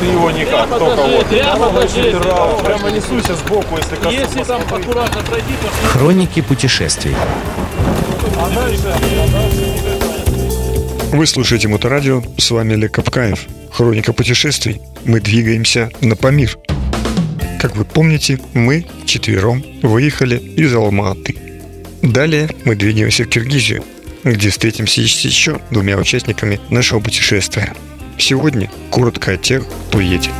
Ты его никак, Прямо только вот. прямо Прямо, прямо несуйся сбоку, если коснусь. Если там аккуратно пройти, то Хроники путешествий. Вы слушаете Моторадио, с вами Олег Капкаев. Хроника путешествий. Мы двигаемся на Памир. Как вы помните, мы четвером выехали из Алма-Аты. Далее мы двигаемся в Киргизию, где встретимся еще двумя участниками нашего путешествия. Сегодня коротко о тех, кто едет.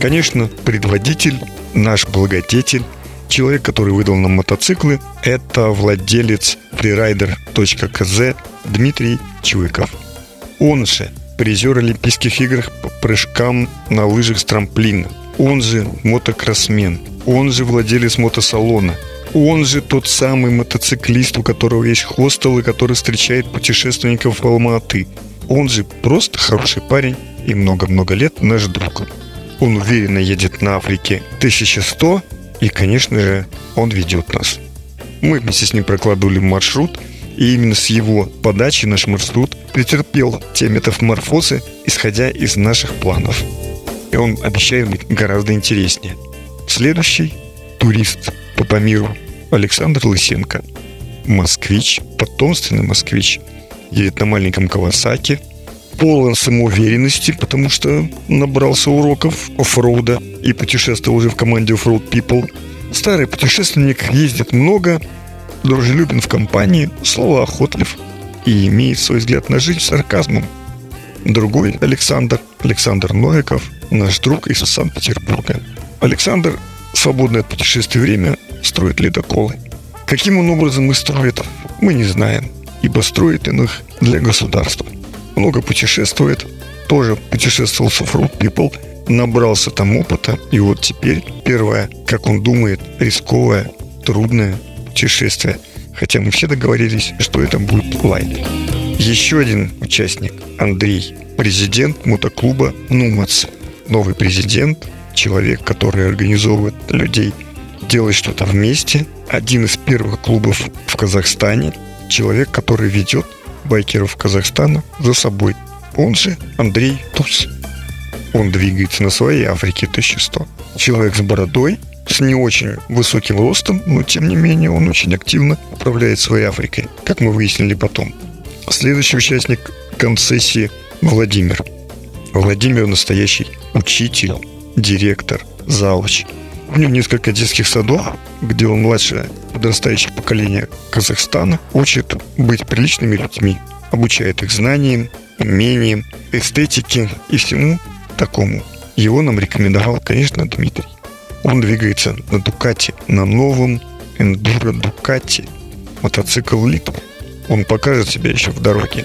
Конечно, предводитель, наш благодетель, человек, который выдал нам мотоциклы, это владелец freerider.kz Дмитрий Чуйков. Он же призер Олимпийских игр по прыжкам на лыжах с трамплина. Он же мотокроссмен. Он же владелец мотосалона. Он же тот самый мотоциклист, у которого есть хостел и который встречает путешественников в Алма-Аты. Он же просто хороший парень и много-много лет наш друг. Он уверенно едет на Африке 1100, и, конечно же, он ведет нас. Мы вместе с ним прокладывали маршрут, и именно с его подачи наш маршрут претерпел те метаморфозы, исходя из наших планов. И он обещает быть гораздо интереснее. Следующий – турист по Памиру Александр Лысенко. Москвич, потомственный москвич. Едет на маленьком Кавасаке. Полон самоуверенности, потому что набрался уроков оффроуда и путешествовал уже в команде Offroad People. Старый путешественник ездит много, дружелюбен в компании, слово охотлив и имеет свой взгляд на жизнь с сарказмом. Другой Александр, Александр Новиков, наш друг из Санкт-Петербурга. Александр свободное от путешествий время строит ледоколы. Каким он образом их строит, мы не знаем, ибо строит он их для государства. Много путешествует, тоже путешествовал с Offroad People, набрался там опыта, и вот теперь первое, как он думает, рисковое, трудное путешествие. Хотя мы все договорились, что это будет лайт. Еще один участник, Андрей, президент мотоклуба «Нумац». Новый президент, человек, который организовывает людей делать что-то вместе. Один из первых клубов в Казахстане. Человек, который ведет байкеров Казахстана за собой. Он же Андрей Туз. Он двигается на своей Африке 1100. Человек с бородой, с не очень высоким ростом, но тем не менее он очень активно управляет своей Африкой, как мы выяснили потом. Следующий участник концессии Владимир. Владимир настоящий учитель, директор, завуч. У него несколько детских садов, где он младшее подрастающее поколение Казахстана учит быть приличными людьми, обучает их знаниям, умениям, эстетике и всему такому. Его нам рекомендовал, конечно, Дмитрий. Он двигается на Дукате, на новом эндуро Дукате, мотоцикл Литв. Он покажет себя еще в дороге.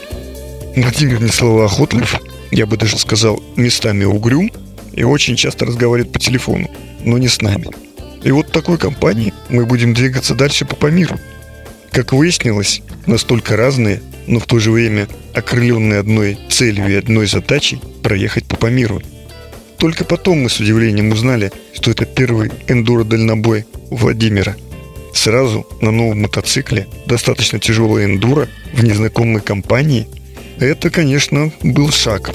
Владимир не словоохотлив, я бы даже сказал, местами угрюм и очень часто разговаривает по телефону, но не с нами. И вот такой компании мы будем двигаться дальше по Памиру. Как выяснилось, настолько разные, но в то же время окрыленные одной целью и одной задачей проехать по Памиру. Только потом мы с удивлением узнали, что это первый эндуро-дальнобой Владимира. Сразу на новом мотоцикле, достаточно тяжелая эндуро, в незнакомой компании. Это, конечно, был шаг.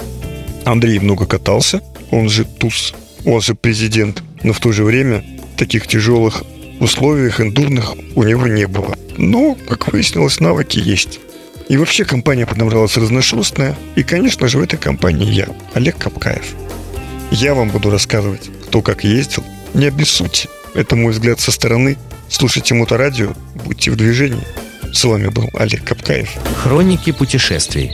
Андрей много катался, он же ТУС, он же президент, но в то же время таких тяжелых условиях эндурных у него не было. Но, как выяснилось, навыки есть. И вообще компания подобралась разношерстная. И, конечно же, в этой компании я, Олег Капкаев. Я вам буду рассказывать, кто как ездил. Не обессудьте. Это мой взгляд со стороны. Слушайте Моторадио, будьте в движении. С вами был Олег Капкаев. Хроники путешествий.